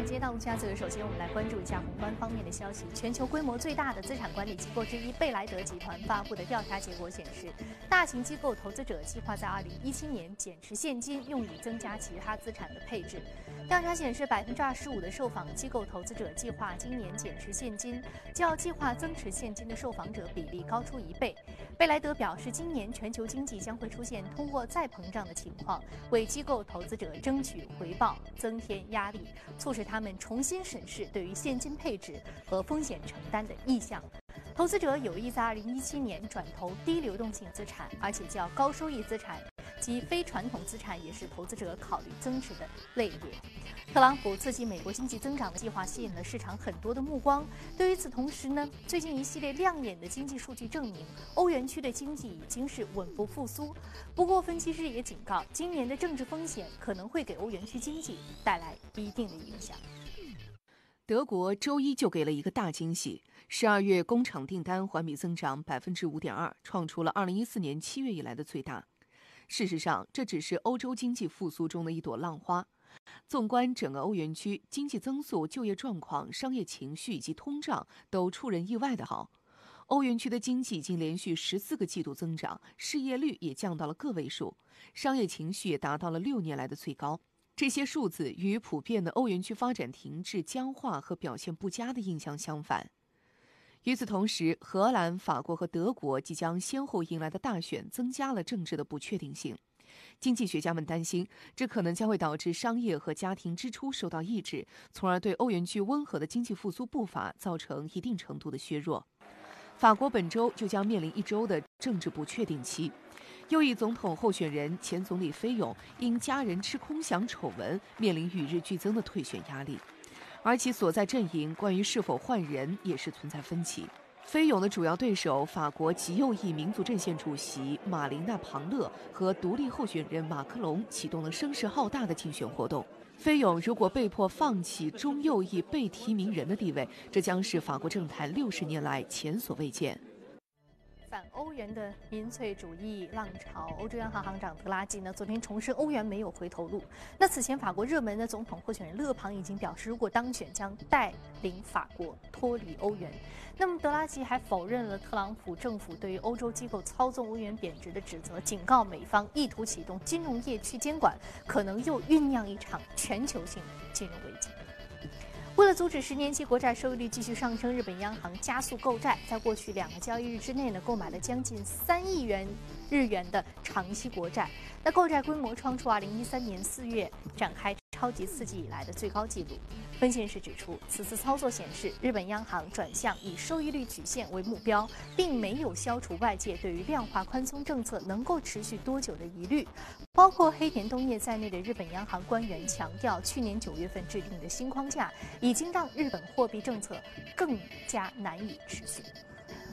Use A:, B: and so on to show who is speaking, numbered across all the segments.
A: 从华尔街到陆家嘴，首先我们来关注一下宏观方面的消息。全球规模最大的资产管理机构之一贝莱德集团发布的调查结果显示，大型机构投资者计划在2017年减持现金，用以增加其他资产的配置。调查显示，百分之二十五的受访机构投资者计划今年减持现金，较计划增持现金的受访者比例高出一倍。贝莱德表示，今年全球经济将会出现通货再膨胀的情况，为机构投资者争取回报增添压力。促使他们重新审视对于现金配置和风险承担的意向。投资者有意在2017年转投低流动性资产，而且较高收益资产及非传统资产也是投资者考虑增值的类别。特朗普刺激美国经济增长的计划吸引了市场很多的目光。对于此同时呢，最近一系列亮眼的经济数据证明，欧元区的经济已经是稳步复苏。不过，分析师也警告，今年的政治风险可能会给欧元区经济带来一定的影响。
B: 德国周一就给了一个大惊喜，十二月工厂订单环比增长百分之五点二，创出了二零一四年七月以来的最大。事实上，这只是欧洲经济复苏中的一朵浪花。纵观整个欧元区，经济增速、就业状况、商业情绪以及通胀都出人意外的好。欧元区的经济已经连续十四个季度增长，失业率也降到了个位数，商业情绪也达到了六年来的最高。这些数字与普遍的欧元区发展停滞、僵化和表现不佳的印象相反。与此同时，荷兰、法国和德国即将先后迎来的大选增加了政治的不确定性。经济学家们担心，这可能将会导致商业和家庭支出受到抑制，从而对欧元区温和的经济复苏步伐造成一定程度的削弱。法国本周就将面临一周的政治不确定期，右翼总统候选人前总理菲永因家人吃空饷丑闻面临与日俱增的退选压力，而其所在阵营关于是否换人也是存在分歧。菲勇的主要对手法国极右翼民族阵线主席马琳娜·庞勒和独立候选人马克龙启动了声势浩大的竞选活动。菲勇如果被迫放弃中右翼被提名人的地位，这将是法国政坛六十年来前所未见。
A: 反欧元的民粹主义浪潮，欧洲央行行长德拉吉呢，昨天重申欧元没有回头路。那此前法国热门的总统候选人勒庞已经表示，如果当选将带领法国脱离欧元。那么德拉吉还否认了特朗普政府对于欧洲机构操纵欧元贬值的指责，警告美方意图启动金融业去监管，可能又酝酿一场全球性的金融危机。为了阻止十年期国债收益率继续上升，日本央行加速购债，在过去两个交易日之内呢，购买了将近三亿元日元的长期国债。那购债规模创出二零一三年四月展开超级刺激以来的最高纪录。分析师指出，此次操作显示，日本央行转向以收益率曲线为目标，并没有消除外界对于量化宽松政策能够持续多久的疑虑。包括黑田东彦在内的日本央行官员强调，去年九月份制定的新框架已经让日本货币政策更加难以持续。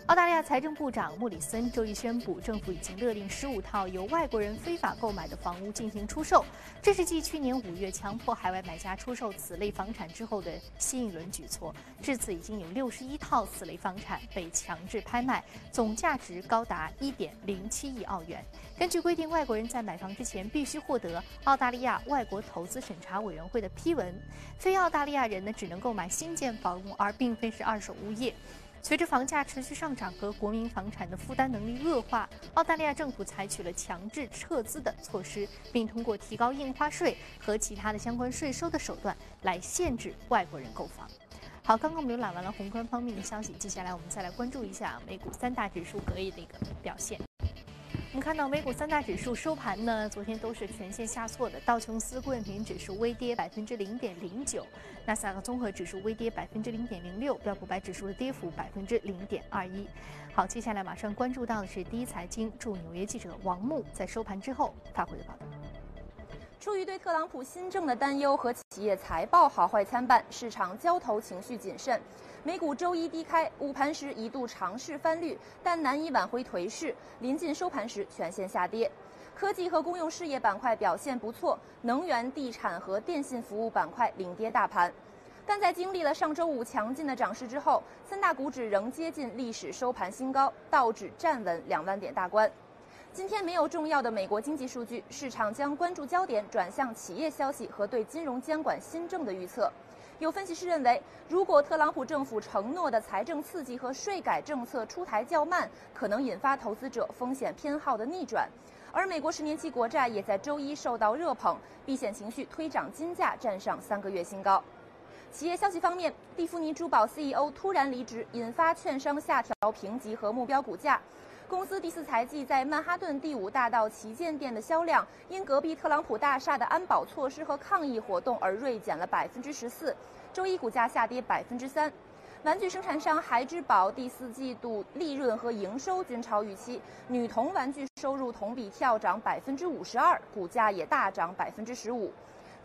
A: 澳大利亚财政部长莫里森周一宣布，政府已经勒令十五套由外国人非法购买的房屋进行出售。这是继去年五月强迫海外买家出售此类房产之后的新一轮举措。至此，已经有六十一套此类房产被强制拍卖，总价值高达一点零七亿澳元。根据规定，外国人在买房之前必须获得澳大利亚外国投资审查委员会的批文。非澳大利亚人呢，只能购买新建房屋，而并非是二手物业。随着房价持续上涨和国民房产的负担能力恶化，澳大利亚政府采取了强制撤资的措施，并通过提高印花税和其他的相关税收的手段来限制外国人购房。好，刚刚我们浏览完了宏观方面的消息，接下来我们再来关注一下美股三大指数隔夜的一个表现。我们看到美股三大指数收盘呢，昨天都是全线下挫的。道琼斯工业平指数微跌百分之零点零九，纳斯达克综合指数微跌百分之零点零六，标普百指数的跌幅百分之零点二一。好，接下来马上关注到的是第一财经驻纽约记者王木在收盘之后发回的报道。
C: 出于对特朗普新政的担忧和企业财报好坏参半，市场交投情绪谨慎。美股周一低开，午盘时一度尝试翻绿，但难以挽回颓势。临近收盘时全线下跌。科技和公用事业板块表现不错，能源、地产和电信服务板块领跌大盘。但在经历了上周五强劲的涨势之后，三大股指仍接近历史收盘新高，道指站稳两万点大关。今天没有重要的美国经济数据，市场将关注焦点转向企业消息和对金融监管新政的预测。有分析师认为，如果特朗普政府承诺的财政刺激和税改政策出台较慢，可能引发投资者风险偏好的逆转。而美国十年期国债也在周一受到热捧，避险情绪推涨金价，站上三个月新高。企业消息方面，蒂芙尼珠宝 CEO 突然离职，引发券商下调评级和目标股价。公司第四财季在曼哈顿第五大道旗舰店的销量，因隔壁特朗普大厦的安保措施和抗议活动而锐减了百分之十四，周一股价下跌百分之三。玩具生产商孩之宝第四季度利润和营收均超预期，女童玩具收入同比跳涨百分之五十二，股价也大涨百分之十五。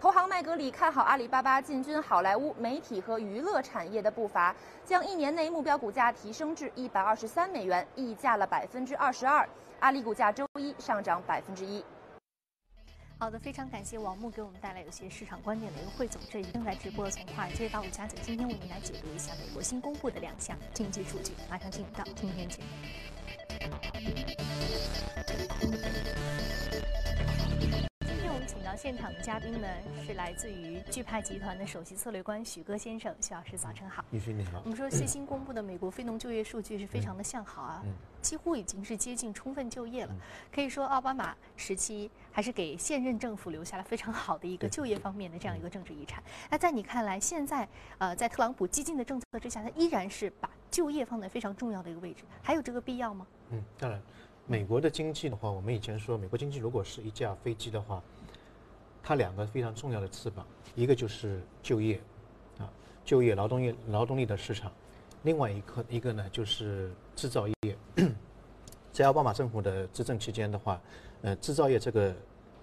C: 投行麦格里看好阿里巴巴进军好莱坞媒体和娱乐产业的步伐，将一年内目标股价提升至一百二十三美元，溢价了百分之二十二。阿里股价周一上涨百分之一。
A: 好的，非常感谢王木给我们带来有些市场观点的一个汇总。这里正在直播从华尔街到陆家嘴，今天为您来解读一下美国新公布的两项经济数据。马上进入到今天节目。请到现场的嘉宾呢，是来自于钜派集团的首席策略官许戈先生。许老师，早晨好。
D: 女士你好。
A: 我们说最新公布的美国非农就业数据是非常的向好啊，几乎已经是接近充分就业了。可以说奥巴马时期还是给现任政府留下了非常好的一个就业方面的这样一个政治遗产。那在你看来，现在呃，在特朗普激进的政策之下，他依然是把就业放在非常重要的一个位置，还有这个必要吗？
D: 嗯，当然，美国的经济的话，我们以前说，美国经济如果是一架飞机的话。它两个非常重要的翅膀，一个就是就业，啊，就业劳动业劳动力的市场，另外一个一个呢就是制造业。在奥巴马政府的执政期间的话，呃，制造业这个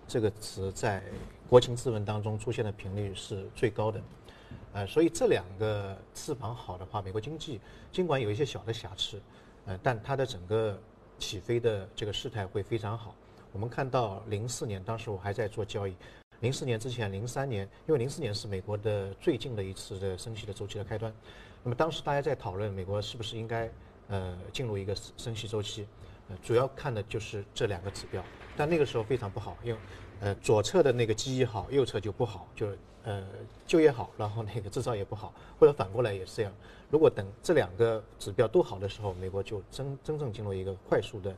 D: 这个词在国情咨文当中出现的频率是最高的，呃，所以这两个翅膀好的话，美国经济尽管有一些小的瑕疵，呃，但它的整个起飞的这个势态会非常好。我们看到零四年，当时我还在做交易。零四年之前，零三年，因为零四年是美国的最近的一次的升息的周期的开端，那么当时大家在讨论美国是不是应该呃进入一个升息周期，呃主要看的就是这两个指标，但那个时候非常不好，因为呃左侧的那个记忆好，右侧就不好，就是呃就业好，然后那个制造业不好，或者反过来也是这样。如果等这两个指标都好的时候，美国就真真正进入一个快速的。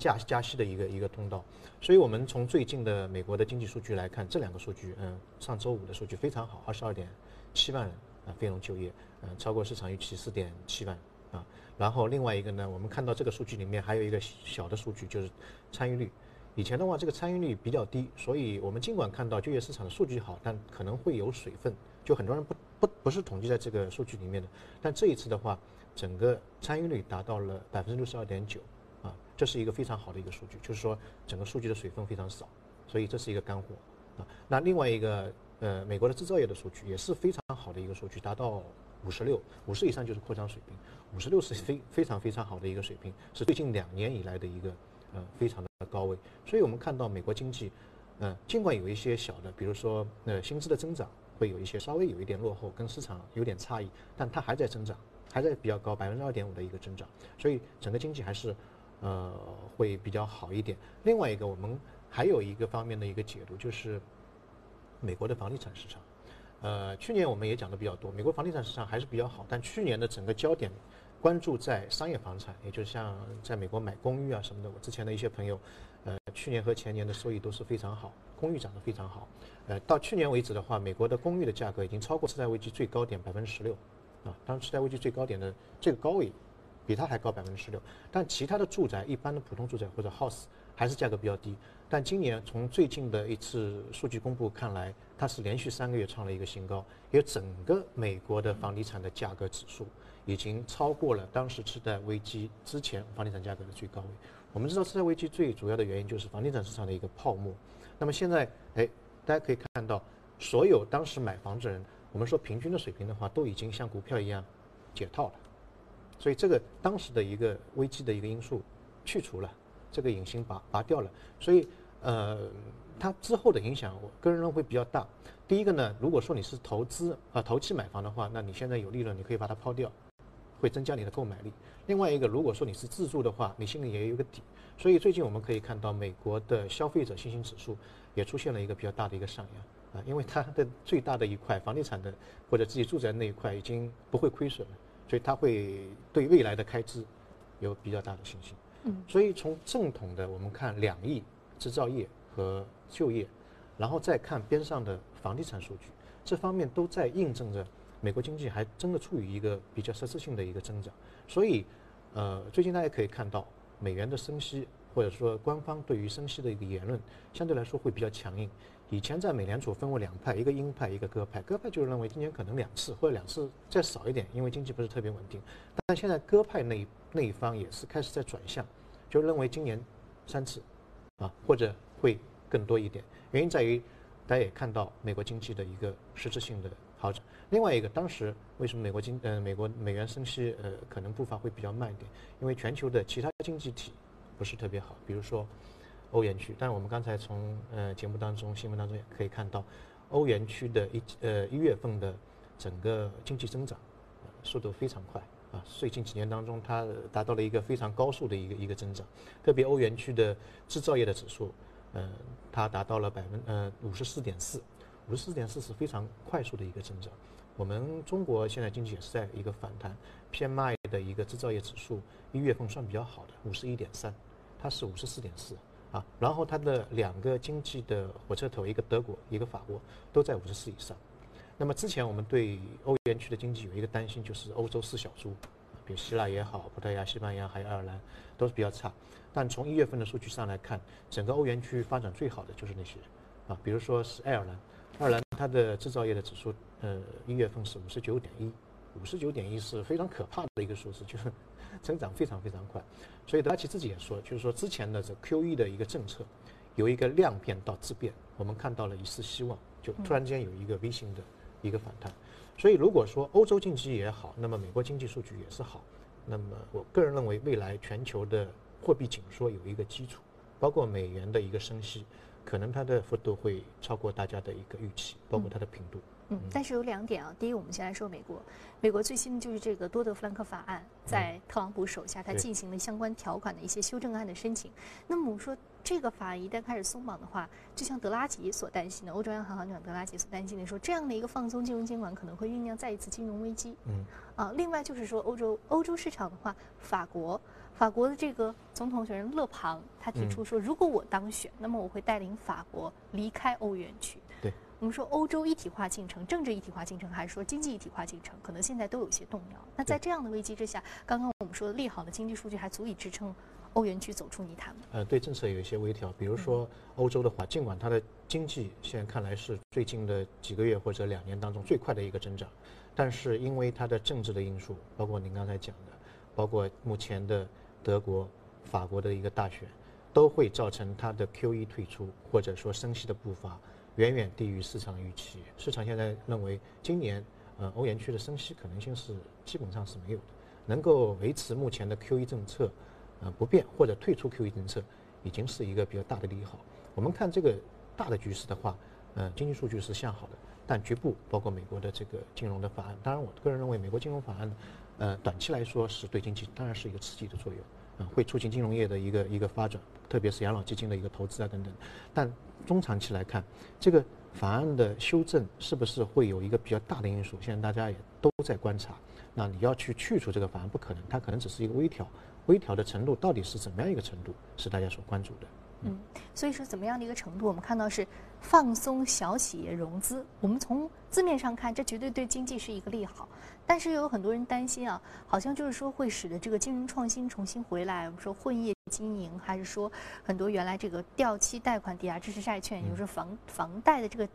D: 加加息的一个一个通道，所以我们从最近的美国的经济数据来看，这两个数据，嗯，上周五的数据非常好，二十二点七万人啊非农就业，嗯，超过市场预期四点七万啊。然后另外一个呢，我们看到这个数据里面还有一个小的数据，就是参与率。以前的话，这个参与率比较低，所以我们尽管看到就业市场的数据好，但可能会有水分，就很多人不不不是统计在这个数据里面的。但这一次的话，整个参与率达到了百分之六十二点九。这是一个非常好的一个数据，就是说整个数据的水分非常少，所以这是一个干货啊。那另外一个呃，美国的制造业的数据也是非常好的一个数据，达到五十六，五十以上就是扩张水平，五十六是非非常非常好的一个水平，是最近两年以来的一个呃非常的高位。所以我们看到美国经济，嗯，尽管有一些小的，比如说呃薪资的增长会有一些稍微有一点落后，跟市场有点差异，但它还在增长，还在比较高百分之二点五的一个增长，所以整个经济还是。呃，会比较好一点。另外一个，我们还有一个方面的一个解读，就是美国的房地产市场。呃，去年我们也讲的比较多，美国房地产市场还是比较好，但去年的整个焦点关注在商业房产，也就像在美国买公寓啊什么的。我之前的一些朋友，呃，去年和前年的收益都是非常好，公寓涨得非常好。呃，到去年为止的话，美国的公寓的价格已经超过次贷危机最高点百分之十六，啊，当时次贷危机最高点的这个高位。比它还高百分之十六，但其他的住宅，一般的普通住宅或者 house 还是价格比较低。但今年从最近的一次数据公布看来，它是连续三个月创了一个新高，因为整个美国的房地产的价格指数已经超过了当时次贷危机之前房地产价格的最高位。我们知道次贷危机最主要的原因就是房地产市场的一个泡沫。那么现在，哎，大家可以看到，所有当时买房子人，我们说平均的水平的话，都已经像股票一样解套了。所以这个当时的一个危机的一个因素去除了，这个隐形拔拔掉了，所以呃，它之后的影响，我个人认为会比较大。第一个呢，如果说你是投资啊投机买房的话，那你现在有利润，你可以把它抛掉，会增加你的购买力。另外一个，如果说你是自住的话，你心里也有个底。所以最近我们可以看到，美国的消费者信心指数也出现了一个比较大的一个上扬啊，因为它的最大的一块房地产的或者自己住宅那一块已经不会亏损了，所以他会对未来的开支有比较大的信心。嗯，所以从正统的我们看两亿制造业和就业，然后再看边上的房地产数据，这方面都在印证着美国经济还真的处于一个比较实质性的一个增长。所以，呃，最近大家可以看到美元的升息，或者说官方对于升息的一个言论，相对来说会比较强硬。以前在美联储分为两派，一个鹰派，一个鸽派。鸽派就是认为今年可能两次或者两次再少一点，因为经济不是特别稳定。但现在鸽派那一那一方也是开始在转向，就认为今年三次，啊或者会更多一点。原因在于大家也看到美国经济的一个实质性的好转。另外一个，当时为什么美国经呃美国美元升息呃可能步伐会比较慢一点？因为全球的其他经济体不是特别好，比如说。欧元区，但是我们刚才从呃节目当中、新闻当中也可以看到，欧元区的一呃一月份的整个经济增长速度非常快啊，最近几年当中它达到了一个非常高速的一个一个增长，特别欧元区的制造业的指数，呃，它达到了百分呃五十四点四，五十四点四是非常快速的一个增长。我们中国现在经济也是在一个反弹，PMI 的一个制造业指数一月份算比较好的五十一点三，它是五十四点四。啊，然后它的两个经济的火车头，一个德国，一个法国，都在五十四以上。那么之前我们对欧元区的经济有一个担心，就是欧洲四小猪，比如希腊也好，葡萄牙、西班牙还有爱尔兰，都是比较差。但从一月份的数据上来看，整个欧元区发展最好的就是那些，啊，比如说是爱尔兰，爱尔兰它的制造业的指数，呃，一月份是五十九点一，五十九点一是非常可怕的一个数字，就是。增长非常非常快，所以德拉奇自己也说，就是说之前的这 QE 的一个政策，由一个量变到质变，我们看到了一丝希望，就突然间有一个 V 型的一个反弹。所以如果说欧洲经济也好，那么美国经济数据也是好，那么我个人认为未来全球的货币紧缩有一个基础，包括美元的一个升息，可能它的幅度会超过大家的一个预期，包括它的频度。
A: 但是有两点啊。第一，我们先来说美国，美国最新的就是这个多德弗兰克法案，在特朗普手下，他进行了相关条款的一些修正案的申请。那么我们说，这个法案一旦开始松绑的话，就像德拉吉所担心的，欧洲央行行长德拉吉所担心的，说这样的一个放松金融监管可能会酝酿再一次金融危机。嗯。啊，另外就是说，欧洲欧洲市场的话，法国法国的这个总统选人勒庞，他提出说，如果我当选，那么我会带领法国离开欧元区。
D: 对。
A: 我们说欧洲一体化进程、政治一体化进程，还是说经济一体化进程，可能现在都有些动摇。那在这样的危机之下，刚刚我们说的利好的经济数据还足以支撑欧元区走出泥潭吗？
D: 呃，对政策有一些微调，比如说欧洲的话，尽管它的经济现在看来是最近的几个月或者两年当中最快的一个增长，但是因为它的政治的因素，包括您刚才讲的，包括目前的德国、法国的一个大选，都会造成它的 QE 退出或者说升息的步伐。远远低于市场预期。市场现在认为，今年呃欧元区的升息可能性是基本上是没有的。能够维持目前的 QE 政策呃不变或者退出 QE 政策，已经是一个比较大的利好。我们看这个大的局势的话，呃经济数据是向好的，但局部包括美国的这个金融的法案，当然我个人认为美国金融法案呃短期来说是对经济当然是一个刺激的作用。会促进金融业的一个一个发展，特别是养老基金的一个投资啊等等。但中长期来看，这个法案的修正是不是会有一个比较大的因素？现在大家也都在观察。那你要去去除这个法案不可能，它可能只是一个微调，微调的程度到底是怎么样一个程度，是大家所关注的。
A: 嗯，所以说怎么样的一个程度？我们看到是放松小企业融资。我们从字面上看，这绝对对经济是一个利好。但是又有很多人担心啊，好像就是说会使得这个金融创新重新回来。我们说混业经营，还是说很多原来这个掉期贷款、抵押支持债券，有时候房房贷的这个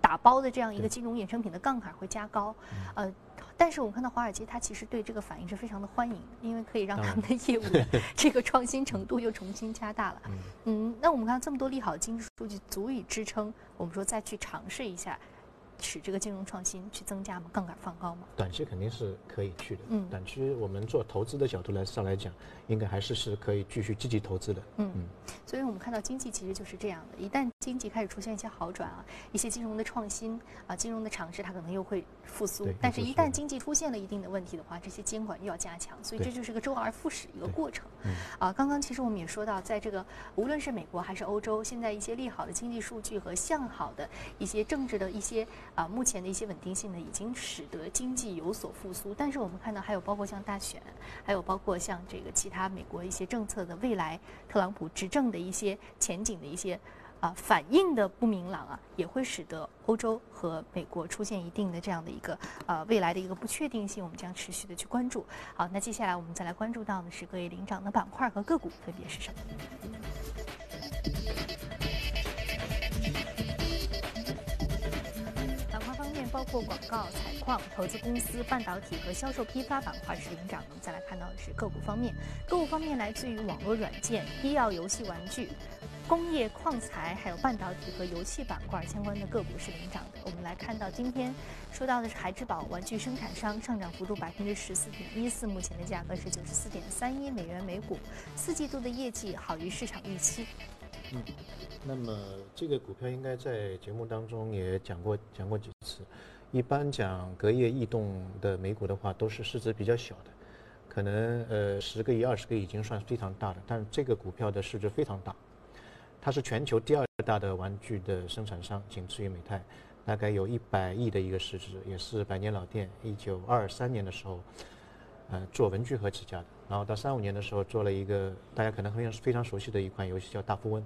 A: 打包的这样一个金融衍生品的杠杆会加高，呃。但是我们看到华尔街，它其实对这个反应是非常的欢迎，因为可以让他们的业务的 这个创新程度又重新加大了。嗯，那我们看到这么多利好的经济数据，足以支撑我们说再去尝试一下使这个金融创新去增加吗？杠杆放高吗？
D: 短期肯定是可以去的。
A: 嗯
D: 短期我们做投资的角度来上来讲，应该还是是可以继续积极投资的。
A: 嗯
D: 嗯
A: 所以我们看到经济其实就是这样的，一旦经济开始出现一些好转啊，一些金融的创新啊，金融的尝试它可能又会复苏
D: 对。
A: 但是，一旦经济出现了一定的问题的话，这些监管又要加强，所以这就是个周而复始一个过程。
D: 嗯
A: 啊，刚刚其实我们也说到，在这个无论是美国还是欧洲，现在一些利好的经济数据和向好的一些政治的一些啊目前的一些稳定性呢，已经使得经济有所复苏。但是我们看到，还有包括像大选，还有包括像这个其他美国一些政策的未来，特朗普执政的一些前景的一些。啊，反应的不明朗啊，也会使得欧洲和美国出现一定的这样的一个呃未来的一个不确定性，我们将持续的去关注。好，那接下来我们再来关注到的是各位领涨的板块和个股分别是什么？括广告、采矿、投资公司、半导体和销售批发板块是领涨的。我们再来看到的是个股方面，个股方面来自于网络软件、医药、游戏、玩具。工业、矿材还有半导体和游戏板块相关的个股是领涨的。我们来看到今天说到的是孩之宝玩具生产商，上涨幅度百分之十四点一四，目前的价格是九十四点三一美元每股，四季度的业绩好于市场预期。
D: 嗯那么这个股票应该在节目当中也讲过讲过几次。一般讲隔夜异动的美股的话，都是市值比较小的，可能呃十个亿、二十个亿已经算非常大的，但是这个股票的市值非常大。它是全球第二大的玩具的生产商，仅次于美泰，大概有一百亿的一个市值，也是百年老店。一九二三年的时候，呃，做文具盒起家的，然后到三五年的时候做了一个大家可能非常非常熟悉的一款游戏叫大富翁，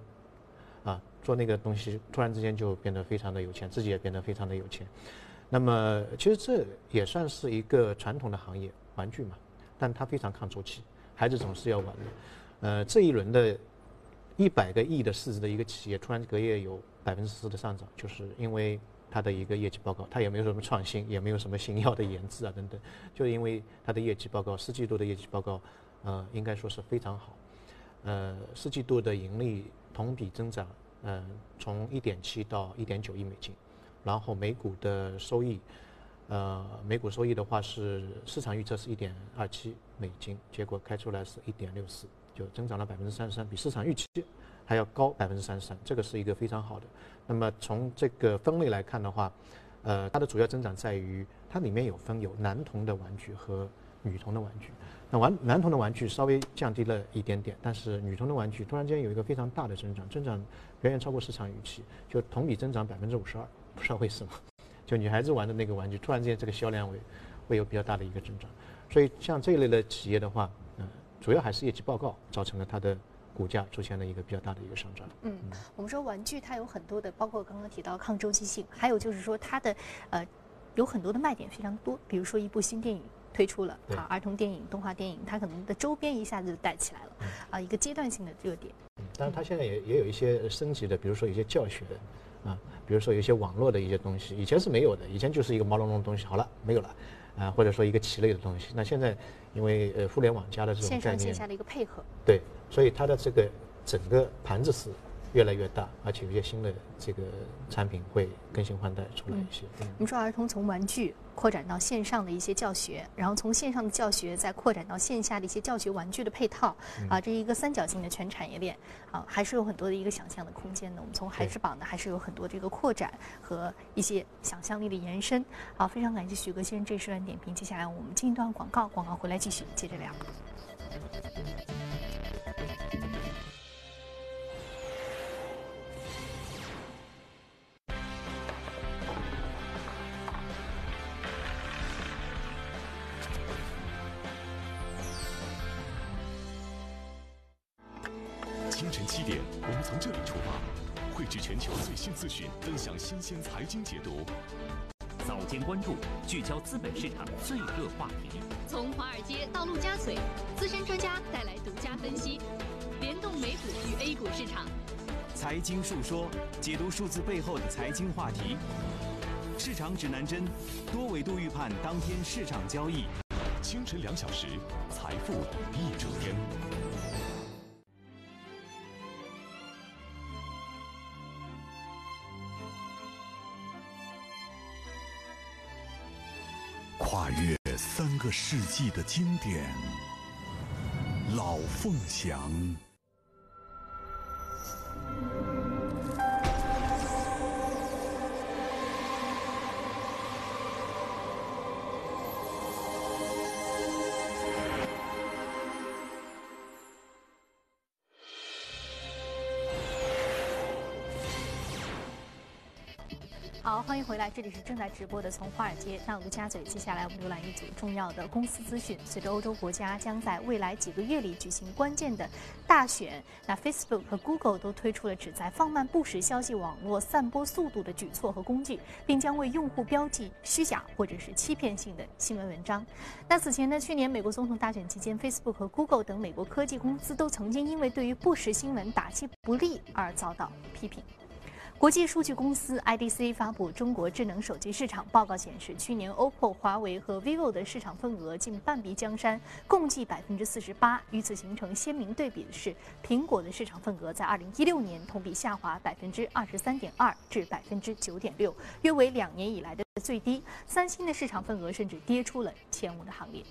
D: 啊，做那个东西突然之间就变得非常的有钱，自己也变得非常的有钱。那么其实这也算是一个传统的行业，玩具嘛，但它非常抗周期，孩子总是要玩的。呃，这一轮的。一百个亿的市值的一个企业，突然隔夜有百分之四的上涨，就是因为它的一个业绩报告，它也没有什么创新，也没有什么新药的研制啊等等，就是因为它的业绩报告，四季度的业绩报告，呃，应该说是非常好，呃，四季度的盈利同比增长，呃，从一点七到一点九亿美金，然后每股的收益，呃，每股收益的话是市场预测是一点二七美金，结果开出来是一点六四。就增长了百分之三十三，比市场预期还要高百分之三十三，这个是一个非常好的。那么从这个分类来看的话，呃，它的主要增长在于它里面有分有男童的玩具和女童的玩具。那玩男童的玩具稍微降低了一点点，但是女童的玩具突然间有一个非常大的增长，增长远远超过市场预期，就同比增长百分之五十二，不知道为什么，就女孩子玩的那个玩具突然之间这个销量会会有比较大的一个增长。所以像这一类的企业的话，嗯、呃。主要还是业绩报告造成了它的股价出现了一个比较大的一个上涨。
A: 嗯，我们说玩具它有很多的，包括刚刚提到抗周期性，还有就是说它的呃有很多的卖点非常多，比如说一部新电影推出了啊，儿童电影、动画电影，它可能的周边一下子就带起来了啊，一个阶段性的热点。
D: 嗯，当然它现在也也有一些升级的，比如说有些教学的啊，比如说有一些网络的一些东西，以前是没有的，以前就是一个毛茸茸的东西，好了没有了。啊，或者说一个棋类的东西，那现在因为呃互联网加的这种
A: 线上线下的一个配合，
D: 对，所以它的这个整个盘子是越来越大，而且有些新的这个产品会更新换代出来一些。
A: 嗯、我们说儿童从玩具扩展到线上的一些教学，然后从线上的教学再扩展到线下的一些教学玩具的配套，
D: 嗯、
A: 啊，这是一个三角形的全产业链啊，还是有很多的一个想象的空间的。我们从孩之宝呢，还是有很多这个扩展和一些想象力的延伸。好，非常感谢许哥先生这一段点评。接下来我们进一段广告，广告回来继续接着聊。
E: 聚
F: 焦资本市场最热话题。
G: 从华尔街到陆家嘴，资深专家带来独家分析，联动美股与 A 股市场。
H: 财经述说，解读数字背后的财经话题。市场指南针，多维度预判当天市场交易。
E: 清晨两小时，财富一整天。
I: 跨越三个世纪的经典，老凤祥。
A: 回来，这里是正在直播的《从华尔街到陆家嘴》。接下来我们浏览一组重要的公司资讯。随着欧洲国家将在未来几个月里举行关键的大选，那 Facebook 和 Google 都推出了旨在放慢不实消息网络散播速度的举措和工具，并将为用户标记虚假或者是欺骗性的新闻文章。那此前呢，去年美国总统大选期间，Facebook 和 Google 等美国科技公司都曾经因为对于不实新闻打击不利而遭到批评。国际数据公司 IDC 发布中国智能手机市场报告显示，去年 OPPO、华为和 vivo 的市场份额近半壁江山，共计百分之四十八。与此形成鲜明对比的是，苹果的市场份额在二零一六年同比下滑百分之二十三点二至百分之九点六，约为两年以来的最低。三星的市场份额甚至跌出了前五的行列。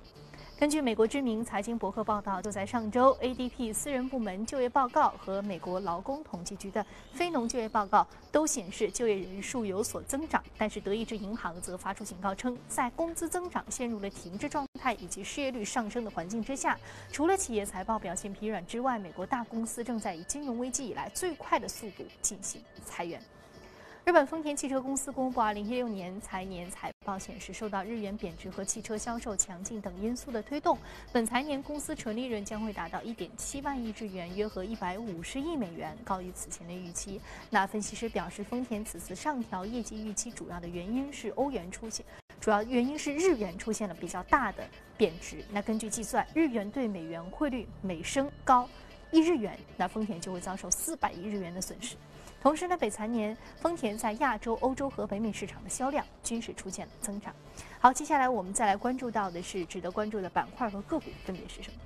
A: 根据美国知名财经博客报道，就在上周，ADP 私人部门就业报告和美国劳工统计局的非农就业报告都显示就业人数有所增长。但是，德意志银行则发出警告称，在工资增长陷入了停滞状态以及失业率上升的环境之下，除了企业财报表现疲软之外，美国大公司正在以金融危机以来最快的速度进行裁员。日本丰田汽车公司公布2016年财年财报显示，受到日元贬值和汽车销售强劲等因素的推动，本财年公司纯利润将会达到1.7万亿日元，约合150亿美元，高于此前的预期。那分析师表示，丰田此次上调业绩预期主要的原因是欧元出现，主要原因是日元出现了比较大的贬值。那根据计算，日元对美元汇率每升高一日元，那丰田就会遭受400亿日元的损失。同时呢，北财年丰田在亚洲、欧洲和北美市场的销量均是出现了增长。好，接下来我们再来关注到的是值得关注的板块和个股分别是什么？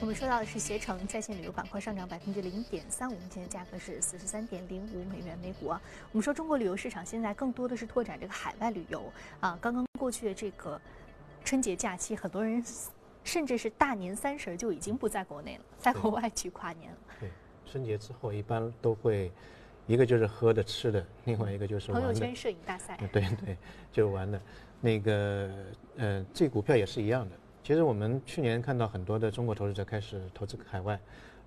A: 我们说到的是携程在线旅游板块上涨百分之零点三五，目前的价格是四十三点零五美元每股。我们说中国旅游市场现在更多的是拓展这个海外旅游啊。刚刚过去的这个春节假期，很多人甚至是大年三十就已经不在国内了，在国外去跨年了。
D: 对，春节之后一般都会，一个就是喝的吃的，另外一个就是
A: 朋友圈摄影大赛。
D: 对对，就是玩的。那个呃，这股票也是一样的。其实我们去年看到很多的中国投资者开始投资海外，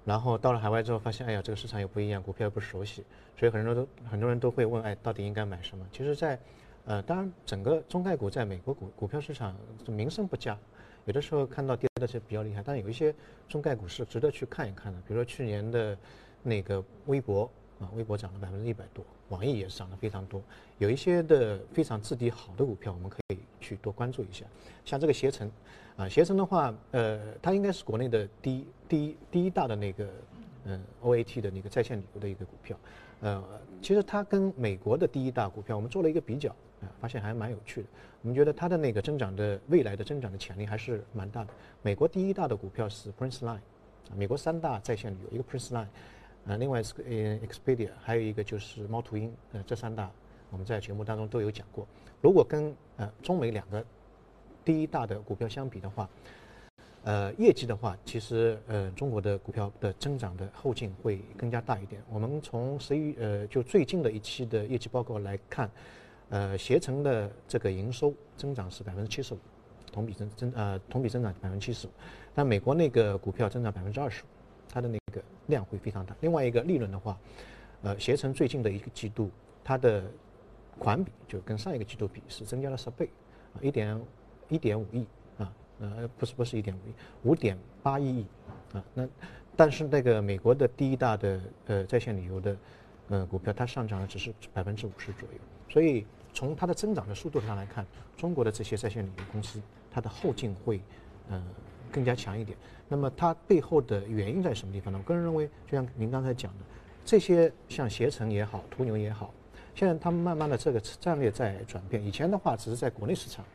D: 然后到了海外之后发现，哎呀，这个市场又不一样，股票又不熟悉，所以很多人都很多人都会问，哎，到底应该买什么？其实，在呃，当然整个中概股在美国股股票市场名声不佳，有的时候看到跌的是比较厉害，但有一些中概股是值得去看一看的，比如说去年的那个微博啊，微博涨了百分之一百多，网易也是涨得非常多，有一些的非常质地好的股票，我们可以去多关注一下，像这个携程。啊，携程的话，呃，它应该是国内的第一、第一、第一大的那个，嗯，OAT 的那个在线旅游的一个股票，呃，其实它跟美国的第一大股票，我们做了一个比较，啊，发现还蛮有趣的。我们觉得它的那个增长的未来的增长的潜力还是蛮大的。美国第一大的股票是 Prince Line，啊，美国三大在线旅游，一个 Prince Line，呃，另外是个 Expedia，还有一个就是猫头鹰，呃，这三大我们在节目当中都有讲过。如果跟呃中美两个第一大的股票相比的话，呃，业绩的话，其实呃，中国的股票的增长的后劲会更加大一点。我们从十一呃，就最近的一期的业绩报告来看，呃，携程的这个营收增长是百分之七十五，同比增增呃，同比增长百分之七十五。但美国那个股票增长百分之二十五，它的那个量会非常大。另外一个利润的话，呃，携程最近的一个季度，它的环比就跟上一个季度比是增加了十倍，一点。一点五亿，呃，不是不是一点五亿，五点八一亿啊。那但是那个美国的第一大的呃在线旅游的呃股票，它上涨了只是百分之五十左右。所以从它的增长的速度上来看，中国的这些在线旅游公司，它的后劲会呃更加强一点。那么它背后的原因在什么地方呢？我个人认为，就像您刚才讲的，这些像携程也好，途牛也好，现在他们慢慢的这个战略在转变。以前的话，只是在国内市场。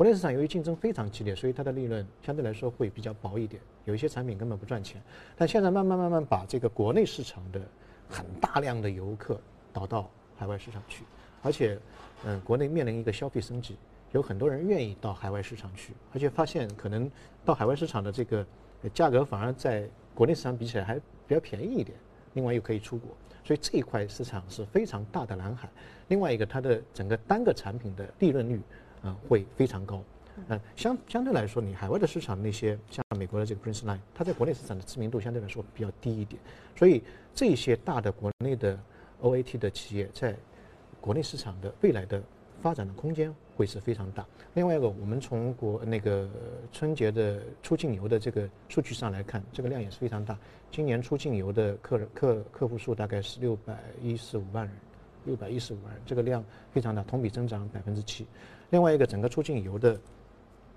D: 国内市场由于竞争非常激烈，所以它的利润相对来说会比较薄一点，有一些产品根本不赚钱。但现在慢慢慢慢把这个国内市场的很大量的游客导到海外市场去，而且，嗯，国内面临一个消费升级，有很多人愿意到海外市场去，而且发现可能到海外市场的这个价格反而在国内市场比起来还比较便宜一点，另外又可以出国，所以这一块市场是非常大的蓝海。另外一个，它的整个单个产品的利润率。啊，会非常高。嗯，相相对来说，你海外的市场那些像美国的这个 Prince Line，它在国内市场的知名度相对来说比较低一点，所以这些大的国内的 OAT 的企业在国内市场的未来的发展的空间会是非常大。另外一个，我们从国那个春节的出境游的这个数据上来看，这个量也是非常大。今年出境游的客人客客户数大概是六百一十五万人，六百一十五万人，这个量非常大，同比增长百分之七。另外一个，整个出境游的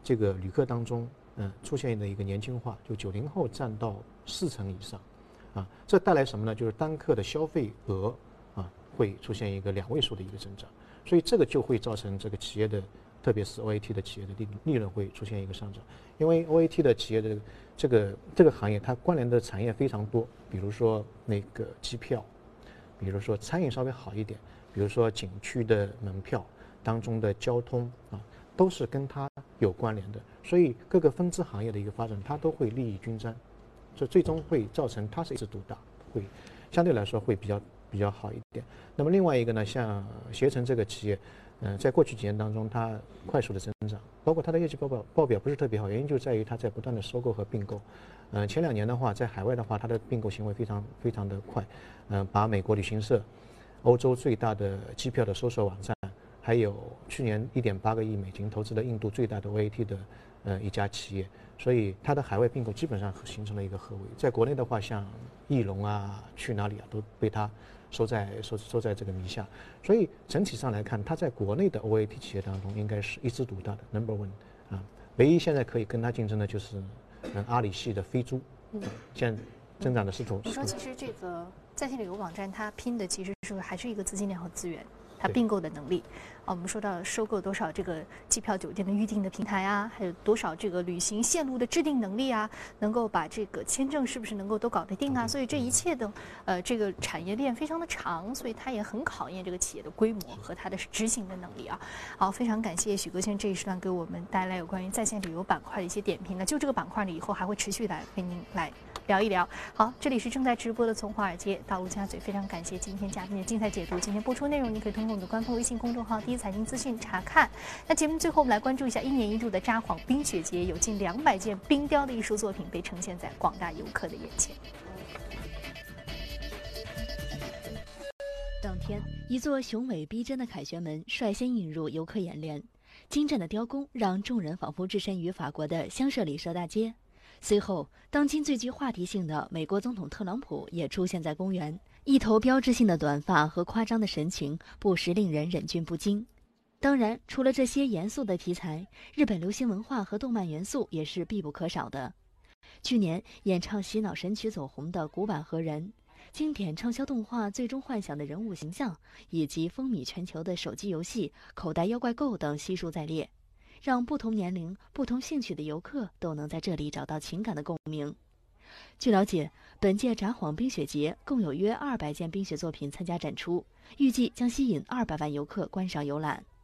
D: 这个旅客当中，嗯，出现的一个年轻化，就九零后占到四成以上，啊，这带来什么呢？就是单客的消费额啊，会出现一个两位数的一个增长，所以这个就会造成这个企业的，特别是 OAT 的企业的利利润会出现一个上涨，因为 OAT 的企业的这个这个行业它关联的产业非常多，比如说那个机票，比如说餐饮稍微好一点，比如说景区的门票。当中的交通啊，都是跟它有关联的，所以各个分支行业的一个发展，它都会利益均沾，这最终会造成它是一枝独大，会相对来说会比较比较好一点。那么另外一个呢，像携程这个企业，嗯，在过去几年当中，它快速的增长，包括它的业绩报表报表不是特别好，原因就在于它在不断的收购和并购。嗯，前两年的话，在海外的话，它的并购行为非常非常的快，嗯，把美国旅行社、欧洲最大的机票的搜索网站。还有去年一点八个亿美金投资的印度最大的 OAT 的呃一家企业，所以它的海外并购基本上形成了一个合围。在国内的话，像翼龙啊、去哪里啊，都被它收在收收在这个名下。所以整体上来看，它在国内的 OAT 企业当中应该是一枝独大的 Number One 啊。唯一现在可以跟它竞争的就是嗯阿里系的飞猪，嗯现在增长的势头。
A: 你说其实这个在线旅游网站它拼的其实是还是一个资金链和资源。它并购的能力，啊，我们说到收购多少这个机票、酒店的预订的平台啊，还有多少这个旅行线路的制定能力啊，能够把这个签证是不是能够都搞得定啊？所以这一切的，呃，这个产业链非常的长，所以它也很考验这个企业的规模和它的执行的能力啊。好，非常感谢许哥先生这一时段给我们带来有关于在线旅游板块的一些点评呢。就这个板块呢，以后还会持续来跟您来。聊一聊，好，这里是正在直播的从华尔街到陆家嘴，非常感谢今天嘉宾的精彩解读。今天播出内容，你可以通过我们的官方微信公众号“第财经资讯”查看。那节目最后，我们来关注一下一年一度的札幌冰雪节，有近两百件冰雕的艺术作品被呈现在广大游客的眼前。
J: 当天，一座雄伟逼真的凯旋门率先引入游客眼帘，精湛的雕工让众人仿佛置身于法国的香榭丽舍大街。随后，当今最具话题性的美国总统特朗普也出现在公园，一头标志性的短发和夸张的神情，不时令人忍俊不禁。当然，除了这些严肃的题材，日本流行文化和动漫元素也是必不可少的。去年演唱洗脑神曲走红的古坂和人，经典畅销动画《最终幻想》的人物形象，以及风靡全球的手机游戏《口袋妖怪 GO》等悉数在列。让不同年龄、不同兴趣的游客都能在这里找到情感的共鸣。据了解，本届札幌冰雪节共有约二百件冰雪作品参加展出，预计将吸引二百万游客观赏游览。